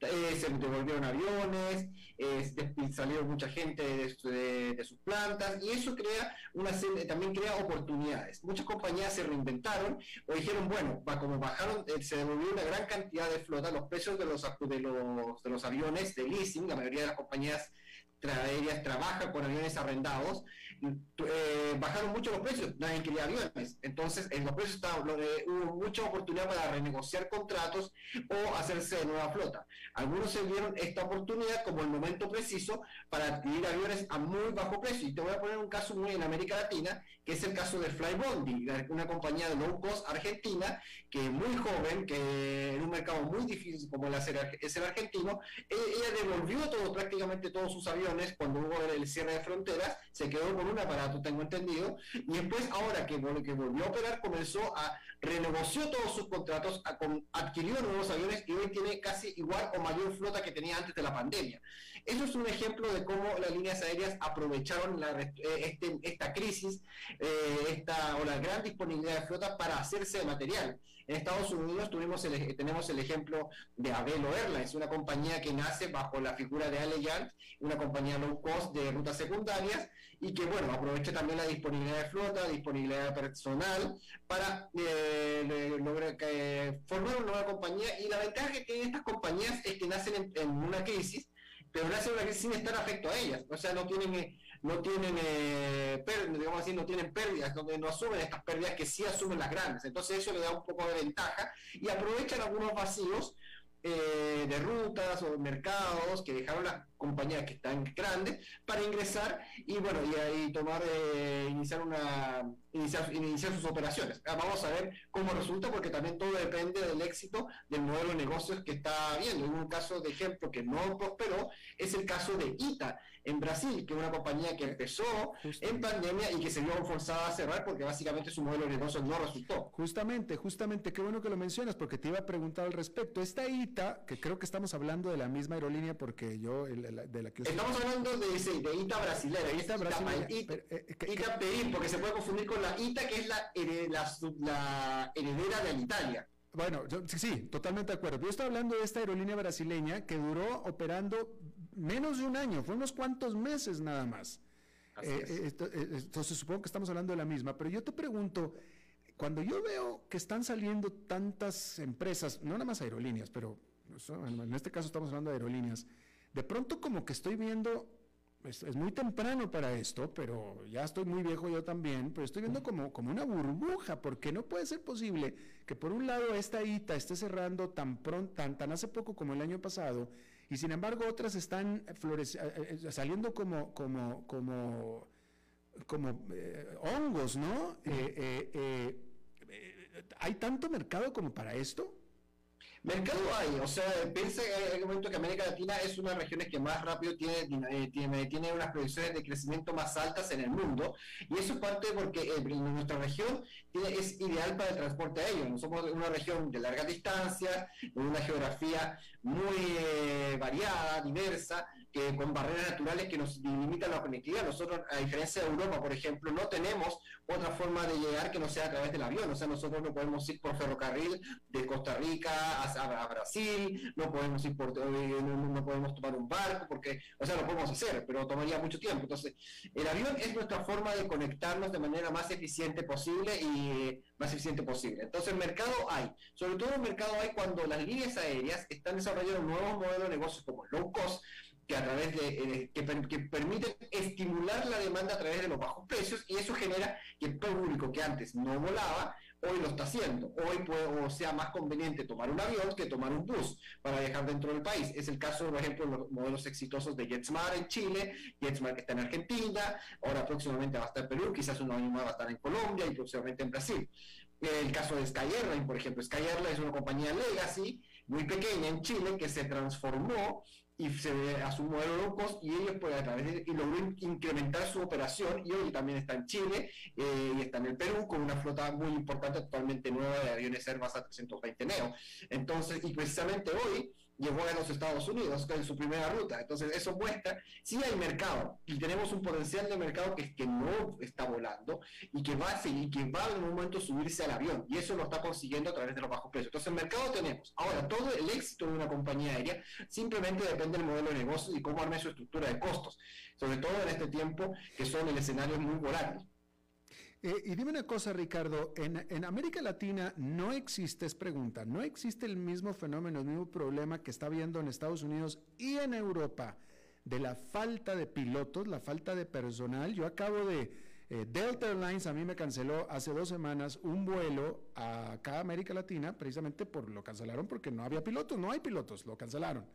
Eh, se devolvieron aviones, eh, salieron mucha gente de, sus plantas y eso crea una también crea oportunidades. Muchas compañías se reinventaron o dijeron, bueno, como bajaron, eh, se devolvió una gran cantidad de flota, los precios de los, de los, de los aviones de leasing, la mayoría de las compañías aéreas trabajan con aviones arrendados, eh, bajaron mucho los precios, nadie quería aviones. Entonces, en los precios estaban, hubo mucha oportunidad para renegociar contratos o hacerse de nueva flota. Algunos se dieron esta oportunidad como el momento preciso para adquirir aviones a muy bajo precio. Y te voy a poner un caso muy en América Latina, que es el caso de Flybondi, una compañía de low cost argentina, muy joven, que en un mercado muy difícil como es el argentino, e-, ella devolvió todo, prácticamente todos sus aviones cuando hubo el cierre de fronteras, se quedó con un aparato, tengo entendido, y después ahora que, volvió a operar comenzó a renegoció todos sus contratos, adquirió nuevos aviones y hoy tiene casi igual o mayor flota que tenía antes de la pandemia. Eso es un ejemplo de cómo las líneas aéreas aprovecharon eh, este, esta crisis eh, o la gran disponibilidad de flota para hacerse de material. En Estados Unidos tuvimos tenemos el ejemplo de Avelo Airlines, una compañía que nace bajo la figura de Allegiant, una compañía low cost de rutas secundarias, y que bueno, aprovecha también la disponibilidad de flota, disponibilidad personal para eh, lograr formar una nueva compañía. Y la ventaja que tienen estas compañías es que nacen en, una crisis, pero nacen en una crisis sin estar afecto a ellas, o sea, no tienen eh, no tienen eh, no tienen pérdidas, donde no asumen estas pérdidas que sí asumen las grandes. Entonces eso le da un poco de ventaja y aprovechan algunos vacíos eh, de rutas o mercados que dejaron las compañías que están grandes para ingresar y bueno y ahí tomar eh, iniciar una iniciar, iniciar sus operaciones. Ah, vamos a ver cómo resulta porque también todo depende del éxito del modelo de negocios que está viendo en un caso de ejemplo que no prosperó es el caso de ITA en Brasil, que es una compañía que empezó en pandemia y que se vio forzada a cerrar porque básicamente su modelo de negocio no resultó. Justamente, justamente, qué bueno que lo mencionas porque te iba a preguntar al respecto. Esta ITA, que creo que estamos hablando de la misma aerolínea porque yo, de la que... Estamos hablando de, de ITA brasilera, ITA brasilera. ITA, Perín, porque se puede confundir con la ITA, que es la, la, heredera de Italia. Bueno, sí, totalmente de acuerdo. Yo estoy hablando de esta aerolínea brasileña que duró operando menos de un año, fue unos cuantos meses nada más. Eh, eh, eh, entonces supongo que estamos hablando de la misma, pero yo te pregunto, cuando yo veo que están saliendo tantas empresas, no nada más aerolíneas, pero en este caso estamos hablando de aerolíneas, de pronto como que estoy viendo, es, es, muy temprano para esto, pero ya estoy muy viejo yo también, pero estoy viendo como, como una burbuja, porque no puede ser posible que por un lado esta ITA esté cerrando tan pronto, tan, tan hace poco como el año pasado, y sin embargo otras están eh, eh, saliendo como, como, como, como eh, hongos, ¿no? ¿Hay tanto mercado como para esto? Mercado hay, o sea, piensa en el momento que América Latina es una de las regiones que más rápido tiene, eh, tiene, tiene unas proyecciones de crecimiento más altas en el mundo, y eso es parte porque eh, nuestra región es ideal para el transporte aéreo. Somos una región de larga distancia, con una geografía muy eh, variada, diversa, que con barreras naturales que nos limitan la conectividad. Nosotros, a diferencia de Europa, por ejemplo, no tenemos otra forma de llegar que no sea a través del avión. O sea, nosotros no podemos ir por ferrocarril de Costa Rica a, Brasil, no podemos ir por, eh, no, podemos tomar un barco, porque, o sea, lo podemos hacer, pero tomaría mucho tiempo. Entonces, el avión es nuestra forma de conectarnos de manera más eficiente posible y más eficiente posible. Entonces, el mercado hay. Sobre todo el mercado hay cuando las líneas aéreas están desarrollando nuevos modelos de negocios como low cost, que a través de eh, que, permiten estimular la demanda a través de los bajos precios y eso genera que el público que antes no volaba hoy lo está haciendo. Hoy puede, o sea más conveniente tomar un avión que tomar un bus para viajar dentro del país. Es el caso, por ejemplo, de los modelos exitosos de JetSmart en Chile, JetSmart que está en Argentina, ahora próximamente va a estar en Perú, quizás un año más va a estar en Colombia y próximamente en Brasil. El caso de Sky Airline, por ejemplo, Sky Airline es una compañía legacy muy pequeña en Chile que se transformó y se ve a su modelo low y ellos pues a través de, y logró incrementar su operación y hoy también está en Chile eh, y está en el Perú con una flota muy importante totalmente nueva de aviones Airbus a 320 Neo. Entonces y precisamente hoy llegó a los Estados Unidos en su primera ruta. Entonces, eso muestra si hay mercado y tenemos un potencial de mercado que, que no está volando y que va a seguir, que va en un momento subirse al avión y eso lo está consiguiendo a través de los bajos precios. Entonces, el mercado tenemos. Ahora, todo el éxito de una compañía aérea simplemente depende del modelo de negocio y cómo arme su estructura de costos, sobre todo en este tiempo que son el escenario muy volátil. Eh, y dime una cosa, Ricardo, en, América Latina no existe, es pregunta, no existe el mismo fenómeno, el mismo problema que está habiendo en Estados Unidos y en Europa de la falta de pilotos, la falta de personal. Yo acabo de, eh, Delta Airlines a mí me canceló hace dos semanas un vuelo a acá América Latina, precisamente por lo cancelaron porque no había pilotos, no hay pilotos, lo cancelaron.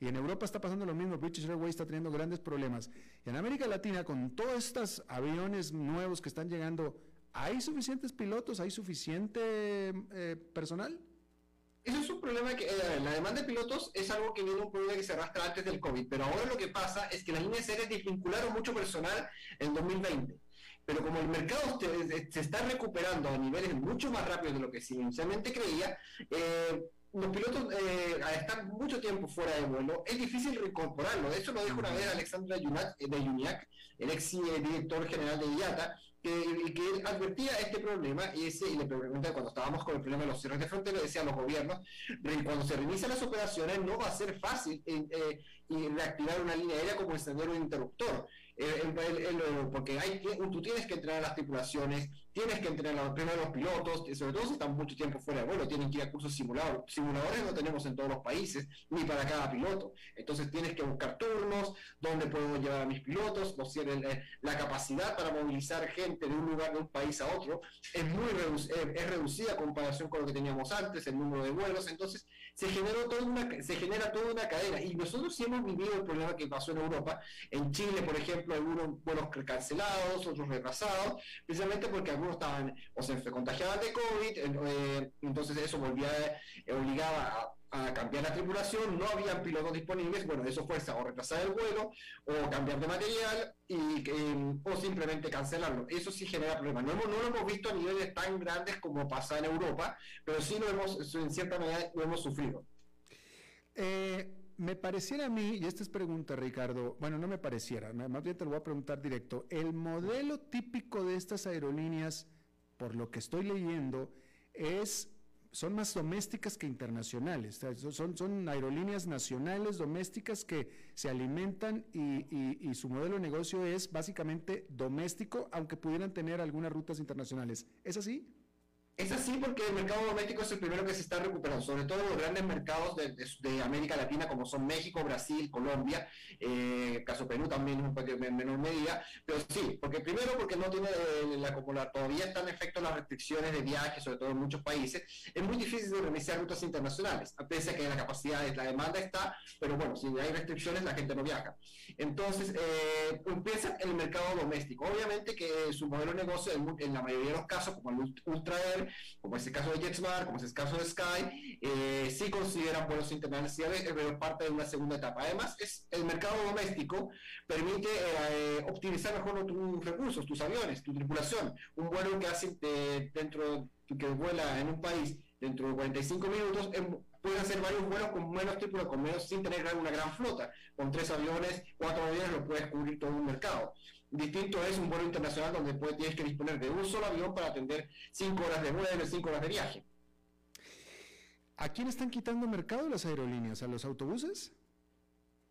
Y en Europa está pasando lo mismo, British Airways está teniendo grandes problemas. Y en América Latina, con todos estos aviones nuevos que están llegando, ¿hay suficientes pilotos? ¿Hay suficiente eh, personal? Eso es un problema que eh, la demanda de pilotos es algo que viene un problema que se arrastra antes del COVID, pero ahora lo que pasa es que las líneas aéreas desvincularon mucho personal en 2020. Pero como el mercado se, está recuperando a niveles mucho más rápidos de lo que inicialmente creía, eh, los pilotos eh, estar mucho tiempo fuera de vuelo, es difícil reincorporarlo. Eso lo dijo una vez Alexandra eh, de Juniac, el ex eh, director general de IATA, que, que advertía este problema y, ese, y le pregunté cuando estábamos con el problema de los cierres de frontera, decía a los gobiernos, cuando se reinician las operaciones no va a ser fácil reactivar una línea aérea como encender un interruptor. porque hay, tú tienes que entrenar a las tripulaciones, tienes que entrenar primero los pilotos, sobre todo si están mucho tiempo fuera de vuelo, tienen que ir a cursos simulados. Simuladores no tenemos en todos los países, ni para cada piloto. Entonces tienes que buscar turnos, dónde puedo llevar a mis pilotos, o la capacidad para movilizar gente de un lugar, de un país a otro, es muy es reducida en comparación con lo que teníamos antes, el número de vuelos. Entonces se, generó toda una, se genera toda una cadena. Y nosotros sí hemos vivido el problema que pasó en Europa. En Chile, por ejemplo, algunos vuelos cancelados, otros retrasados, precisamente porque estaban o se contagiaban de COVID, eh, entonces eso volvía, eh, obligaba a, cambiar la tripulación, no habían pilotos disponibles, bueno, eso fue o retrasar el vuelo, o cambiar de material, y, eh, o simplemente cancelarlo. Eso sí genera problemas. No, no lo hemos visto a niveles tan grandes como pasa en Europa, pero sí lo hemos, en cierta manera, lo hemos sufrido. me pareciera a mí, y esta es pregunta, Ricardo, bueno, no me pareciera, más bien te lo voy a preguntar directo, el modelo típico de estas aerolíneas por lo que estoy leyendo, es, son más domésticas que internacionales. son, son aerolíneas nacionales, domésticas que se alimentan y, y su modelo de negocio es básicamente doméstico, aunque pudieran tener algunas rutas internacionales. ¿Es así? Es así porque el mercado doméstico es el primero que se está recuperando, sobre todo los grandes mercados de, América Latina como son México, Brasil, Colombia, eh, caso Perú también en menor medida, pero sí, porque primero porque no tiene eh, la como todavía están en efecto las restricciones de viaje, sobre todo en muchos países, es muy difícil de reiniciar rutas internacionales, a pesar de que la capacidad, la demanda está, pero bueno, si hay restricciones la gente no viaja. Entonces, eh, empieza en el mercado doméstico. Obviamente que su modelo de negocio en, la mayoría de los casos, como el Ultra Como es el caso de JetSmart, como es el caso de Sky, eh, sí consideran vuelos internacionales, pero parte de una segunda etapa. Además, es el mercado doméstico permite eh, optimizar mejor tus recursos, tus aviones, tu tripulación. Un vuelo que hace dentro, que vuela en un país dentro de 45 minutos, em, puede hacer varios vuelos con menos tripulación, con menos, sin tener una gran flota. Con tres aviones, cuatro aviones, lo puedes cubrir todo un mercado. Distinto es un vuelo internacional donde tienes que disponer de un solo avión para atender cinco horas de vuelo, cinco horas de viaje. ¿A quién están quitando mercado las aerolíneas? ¿A los autobuses?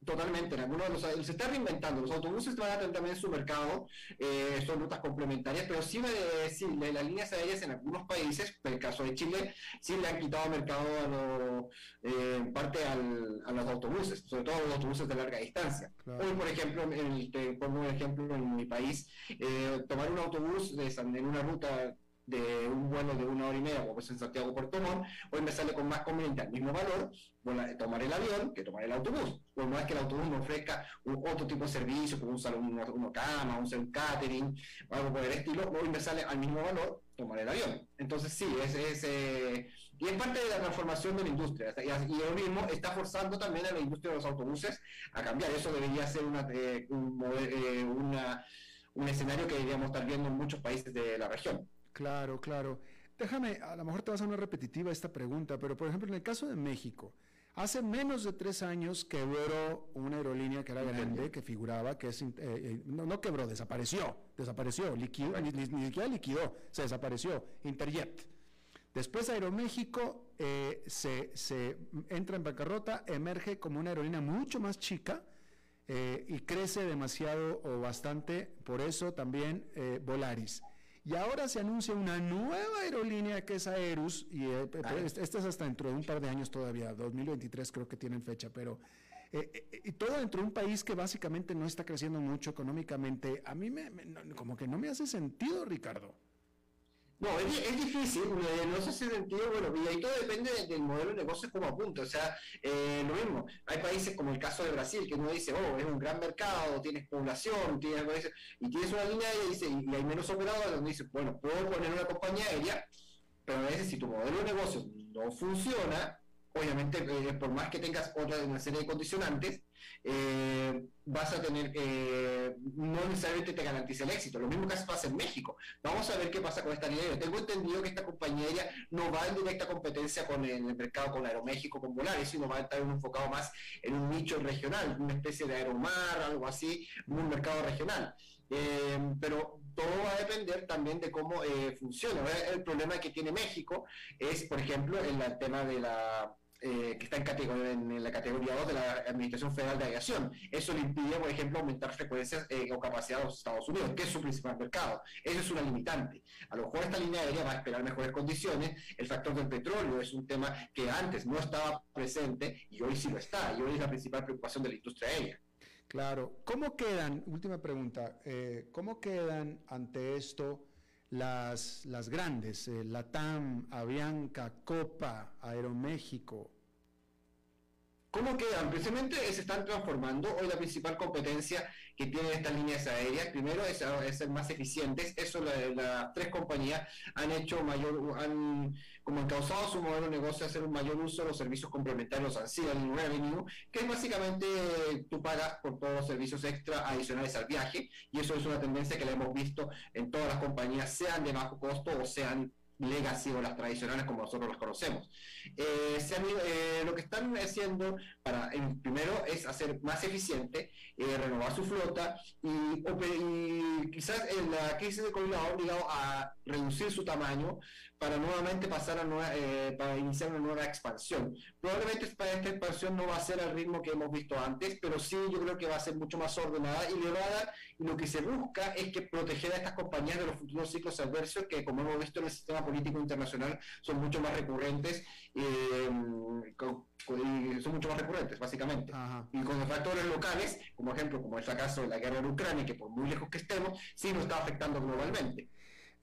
Totalmente, en algunos de los, se está reinventando, los autobuses van a tener también su mercado, eh, son rutas complementarias, pero sí, me, sí las líneas aéreas en algunos países, en el caso de Chile, sí le han quitado mercado a eh, en parte al, a los autobuses, sobre todo los autobuses de larga distancia. Hoy, por ejemplo, en, te pongo un ejemplo en mi país, eh, tomar un autobús de, en una ruta de un vuelo de una hora y media, como es en Santiago Puerto Montt, hoy me sale con más conveniente al mismo valor bueno, tomar el avión que tomar el autobús. Por más que el autobús me ofrezca otro tipo de servicio, como un salón, una, cama, un, catering, algo por el estilo, hoy me sale al mismo valor tomar el avión. Entonces sí, es, es eh, y es parte de la transformación de la industria. Y, y mismo está forzando también a la industria de los autobuses a cambiar. Eso debería ser una, eh, un, eh, una, un escenario que deberíamos estar viendo en muchos países de la región. Claro, claro. Déjame, a lo mejor te vas a una repetitiva esta pregunta, pero por ejemplo, en el caso de México, hace menos de tres años quebró una aerolínea que era grande, que figuraba, que es, eh, eh, no, quebró, desapareció, desapareció, liquidó, ni, siquiera liquidó, se desapareció, Interjet. Después Aeroméxico eh, se, se, entra en bancarrota, emerge como una aerolínea mucho más chica y crece demasiado o bastante, por eso también Volaris. Y ahora se anuncia una nueva aerolínea que es Aerus, y eh, esta es hasta dentro de un par de años todavía, 2023 creo que tienen fecha, pero eh, eh, y todo dentro de un país que básicamente no está creciendo mucho económicamente, a mí me, como que no me hace sentido, Ricardo. No, es, difícil, no sé si sentido, bueno, y ahí todo depende del modelo de negocio como apunta, o sea, eh, lo mismo, hay países como el caso de Brasil, que uno dice, oh, es un gran mercado, tienes población, tienes, y tienes una línea y, dice, y hay menos operadores donde dice, bueno, puedo poner una compañía aérea, pero a veces si tu modelo de negocio no funciona, obviamente, eh, por más que tengas otra una serie de condicionantes, eh, vas a tener, eh, no necesariamente te garantiza el éxito. Lo mismo que pasa en México. Vamos a ver qué pasa con esta línea. tengo entendido que esta compañía aérea no va en directa competencia con el, mercado con Aeroméxico, con Volaris, sino va a estar enfocado más en un nicho regional, una especie de aeromar, algo así, un mercado regional. pero todo va a depender también de cómo funciona. El problema que tiene México es, por ejemplo, en el tema de la eh, que está en, categoría, en, la categoría 2 de la Administración Federal de Aviación. Eso le impide, por ejemplo, aumentar frecuencias eh, o capacidad de los Estados Unidos, que es su principal mercado. Eso es una limitante. A lo mejor esta línea aérea va a esperar mejores condiciones. El factor del petróleo es un tema que antes no estaba presente y hoy sí lo está. Y hoy es la principal preocupación de la industria aérea. Claro. ¿Cómo quedan, última pregunta, eh, cómo quedan ante esto? Las, las, grandes, la TAM, Avianca, Copa, Aeroméxico, ¿Cómo quedan? Precisamente se están transformando. Hoy la principal competencia que tienen estas líneas aéreas, primero es, ser más eficientes. Eso las tres compañías han hecho mayor, han como encausado su modelo de negocio hacer un mayor uso de los servicios complementarios, ancillary revenue, que es básicamente tú pagas por todos los servicios extra adicionales al viaje. Y eso es una tendencia que la hemos visto en todas las compañías, sean de bajo costo o sean legacy o las tradicionales como nosotros las conocemos. Eh, eh, lo que están haciendo para, primero es hacer más eficiente, eh, renovar su flota y, quizás en la crisis de COVID ha obligado a reducir su tamaño para nuevamente pasar a nueva, para iniciar una nueva expansión. Probablemente esta expansión no va a ser al ritmo que hemos visto antes, pero sí yo creo que va a ser mucho más ordenada y le va a dar, y lo que se busca es que proteger a estas compañías de los futuros ciclos adversos que como hemos visto en el sistema político internacional son mucho más recurrentes eh, son mucho más recurrentes básicamente. Y con los factores locales como ejemplo como el caso de la guerra en Ucrania que por muy lejos que estemos sí nos está afectando globalmente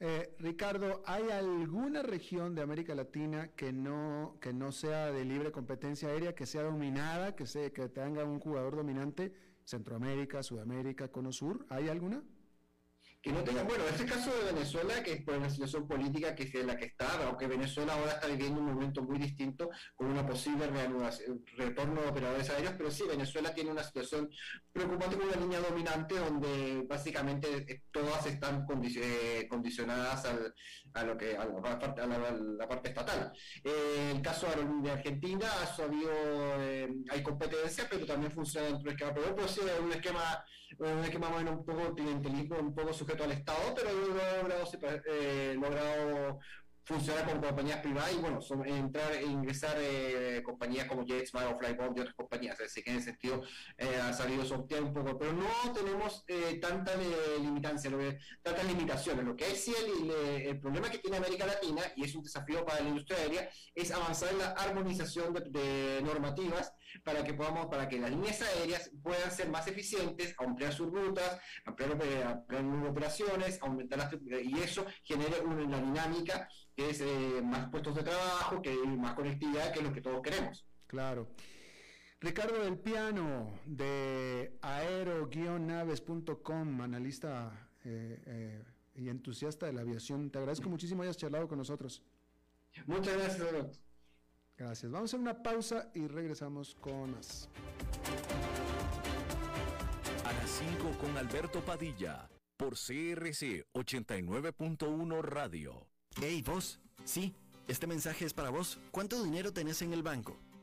eh, Ricardo, ¿hay alguna región de América Latina que no, que no sea de libre competencia aérea, que sea dominada, que, que tenga un jugador dominante? Centroamérica, Sudamérica, Cono Sur, ¿hay alguna? Que no tengan, bueno, este caso de Venezuela, que es por la situación política que es la que está, aunque Venezuela ahora está viviendo un momento muy distinto con una posible retorno de operadores aéreos, pero sí, Venezuela tiene una situación preocupante con una línea dominante donde básicamente eh, todas están eh, condicionadas a lo que a la, parte, a la, parte estatal. Eh, el caso de Argentina ha sabido, hay competencia, pero también funciona dentro del esquema, pero sí, un esquema un esquema bueno, un poco clientelismo, un poco sujeto al Estado, pero logrado, eh, logrado funcionar con compañías privadas y bueno, entrar e ingresar eh, compañías como JetSmart o Flybond y otras compañías. Así que en ese sentido eh, ha salido sortear un poco, pero no tenemos eh, tanta limitancia, tantas limitaciones. Lo que es sí el, el, problema que tiene América Latina, y es un desafío para la industria aérea, es avanzar en la armonización de, normativas para que podamos, para que las líneas aéreas puedan ser más eficientes, ampliar sus rutas, ampliar, ampliar operaciones, aumentar las y eso genere una dinámica que es eh, más puestos de trabajo, que más conectividad, que es lo que todos queremos. Claro. Ricardo del Piano, de aero-naves.com, analista eh, eh, y entusiasta de la aviación. Te agradezco muchísimo que hayas charlado con nosotros. Muchas gracias, Gracias. Vamos a hacer una pausa y regresamos con más. A las 5 con Alberto Padilla, por CRC 89.1 Radio. Hey, vos. Sí, este mensaje es para vos. ¿Cuánto dinero tenés en el banco?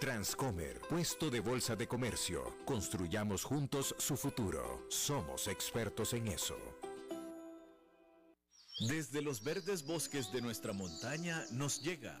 Transcomer, puesto de bolsa de comercio. Construyamos juntos su futuro. Somos expertos en eso. Desde los verdes bosques de nuestra montaña nos llega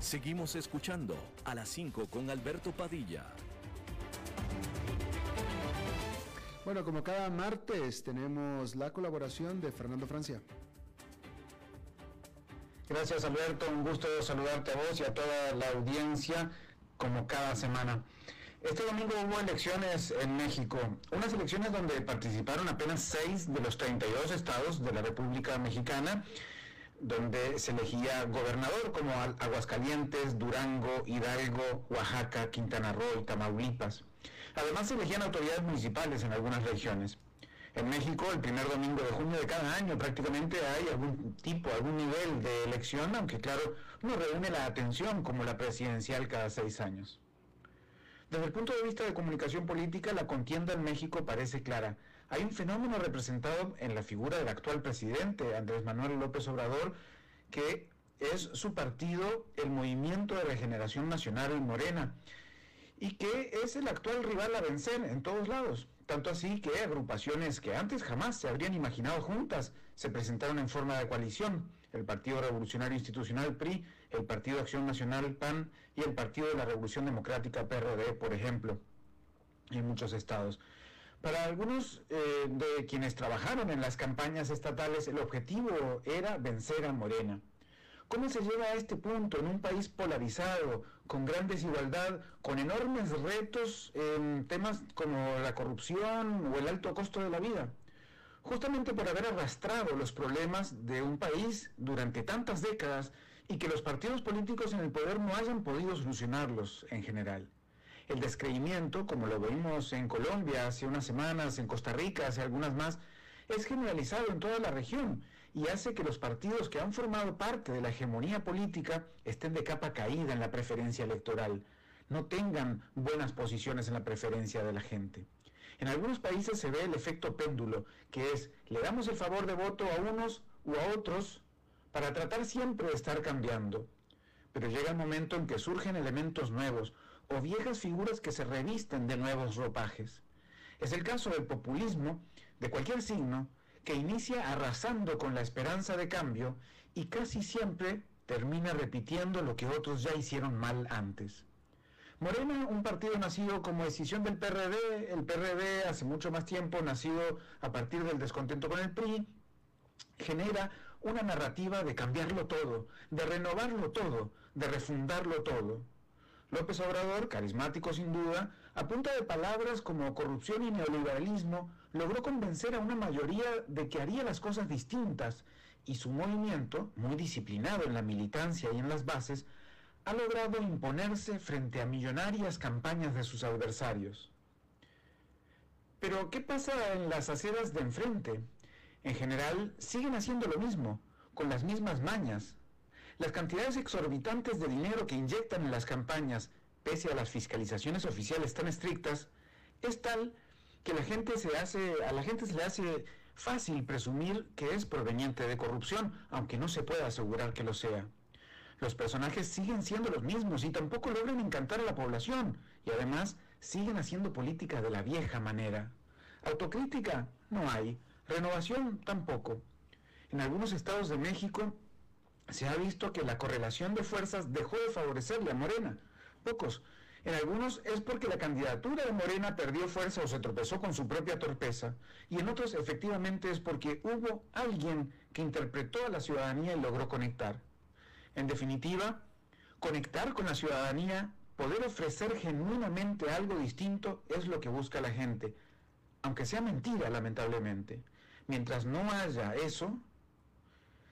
Seguimos escuchando a las 5 con Alberto Padilla. Bueno, como cada martes tenemos la colaboración de Fernando Francia. Gracias Alberto, un gusto saludarte a vos y a toda la audiencia como cada semana. Este domingo hubo elecciones en México, unas elecciones donde participaron apenas seis de los 32 estados de la República Mexicana, donde se elegía gobernador como Aguascalientes, Durango, Hidalgo, Oaxaca, Quintana Roo y Tamaulipas. Además se elegían autoridades municipales en algunas regiones. En México, el primer domingo de junio de cada año prácticamente hay algún tipo, algún nivel de elección, aunque claro, no reúne la atención como la presidencial cada seis años. Desde el punto de vista de comunicación política, la contienda en México parece clara. Hay un fenómeno representado en la figura del actual presidente, Andrés Manuel López Obrador, que es su partido, el Movimiento de Regeneración Nacional en Morena, y que es el actual rival a vencer en todos lados. Tanto así que agrupaciones que antes jamás se habrían imaginado juntas se presentaron en forma de coalición. El Partido Revolucionario Institucional PRI, el Partido Acción Nacional PAN y el Partido de la Revolución Democrática PRD, por ejemplo, en muchos estados. Para algunos eh, de quienes trabajaron en las campañas estatales, el objetivo era vencer a Morena. ¿Cómo se llega a este punto en un país polarizado, con gran desigualdad, con enormes retos en temas como la corrupción o el alto costo de la vida? Justamente por haber arrastrado los problemas de un país durante tantas décadas y que los partidos políticos en el poder no hayan podido solucionarlos en general. El descreimiento, como lo vimos en Colombia hace unas semanas, en Costa Rica hace algunas más, es generalizado en toda la región y hace que los partidos que han formado parte de la hegemonía política estén de capa caída en la preferencia electoral, no tengan buenas posiciones en la preferencia de la gente. En algunos países se ve el efecto péndulo, que es le damos el favor de voto a unos u a otros para tratar siempre de estar cambiando. Pero llega el momento en que surgen elementos nuevos o viejas figuras que se revisten de nuevos ropajes. Es el caso del populismo de cualquier signo que inicia arrasando con la esperanza de cambio y casi siempre termina repitiendo lo que otros ya hicieron mal antes. Morena, un partido nacido como decisión del PRD, el PRD hace mucho más tiempo, nacido a partir del descontento con el PRI, genera una narrativa de cambiarlo todo, de renovarlo todo, de refundarlo todo. López Obrador, carismático sin duda, a punta de palabras como corrupción y neoliberalismo, logró convencer a una mayoría de que haría las cosas distintas y su movimiento, muy disciplinado en la militancia y en las bases, ha logrado imponerse frente a millonarias campañas de sus adversarios. Pero, ¿qué pasa en las aceras de enfrente? En general, siguen haciendo lo mismo, con las mismas mañas. Las cantidades exorbitantes de dinero que inyectan en las campañas, pese a las fiscalizaciones oficiales tan estrictas, es tal que la gente se hace, a la gente se le hace fácil presumir que es proveniente de corrupción, aunque no se pueda asegurar que lo sea. Los personajes siguen siendo los mismos y tampoco logran encantar a la población y además siguen haciendo política de la vieja manera. Autocrítica no hay, renovación tampoco. En algunos estados de México se ha visto que la correlación de fuerzas dejó de favorecerle a Morena. Pocos. En algunos es porque la candidatura de Morena perdió fuerza o se tropezó con su propia torpeza. Y en otros efectivamente es porque hubo alguien que interpretó a la ciudadanía y logró conectar. En definitiva, conectar con la ciudadanía, poder ofrecer genuinamente algo distinto es lo que busca la gente, aunque sea mentira, lamentablemente. Mientras no haya eso,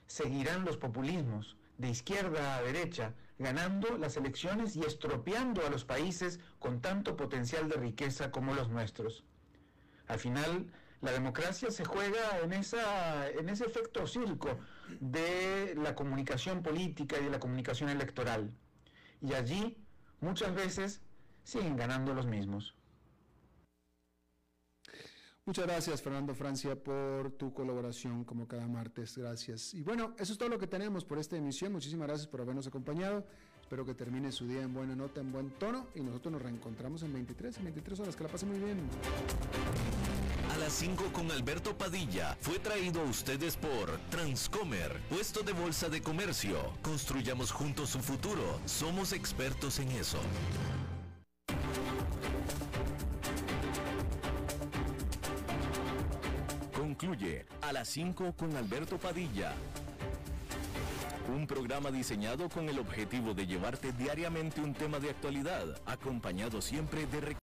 seguirán los populismos, de izquierda a derecha, ganando las elecciones y estropeando a los países con tanto potencial de riqueza como los nuestros. Al final, la democracia se juega en, ese efecto circo de la comunicación política y de la comunicación electoral. Y allí muchas veces siguen ganando los mismos. Muchas gracias, Fernando Francia, por tu colaboración como cada martes. Gracias. Y bueno, eso es todo lo que tenemos por esta emisión. Muchísimas gracias por habernos acompañado. Espero que termine su día en buena nota, en buen tono. Y nosotros nos reencontramos en 23, en 23 horas. Que la pasen muy bien. A las 5 con Alberto Padilla fue traído a ustedes por Transcomer, puesto de bolsa de comercio. Construyamos juntos su futuro. Somos expertos en eso. Concluye a las 5 con Alberto Padilla. Un programa diseñado con el objetivo de llevarte diariamente un tema de actualidad, acompañado siempre de